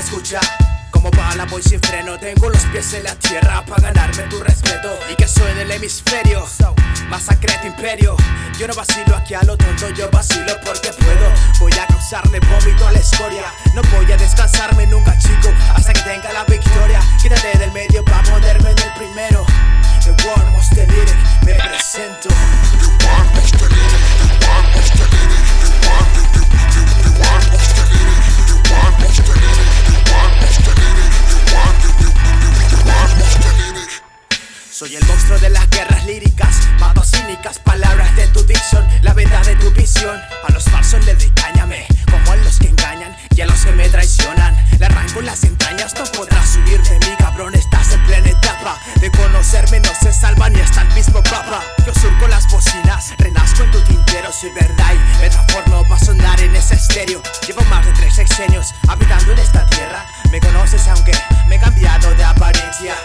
escucha. Como bala voy sin freno, tengo los pies en la tierra para ganarme tu respeto. Y que soy del hemisferio, masacre tu imperio. Yo no vacilo aquí a lo tonto, yo vacilo porque puedo. Voy a causarle vómito a la escoria. No voy a descansarme Soy el monstruo de las guerras líricas, mato cínicas, palabras de tu dicción, la verdad de tu visión. A los falsos les doy cáñame, como a los que engañan y a los que me traicionan. Le arranco las entrañas, no podrás huir de mí, cabrón, estás en plena etapa. De conocerme no se salva ni hasta el mismo papa. Yo surco las bocinas, renazco en tu tintero, soy verdad y me transformo para sonar en ese estéreo. Llevo más de tres sexenios habitando en esta tierra. Me conoces aunque me he cambiado de apariencia.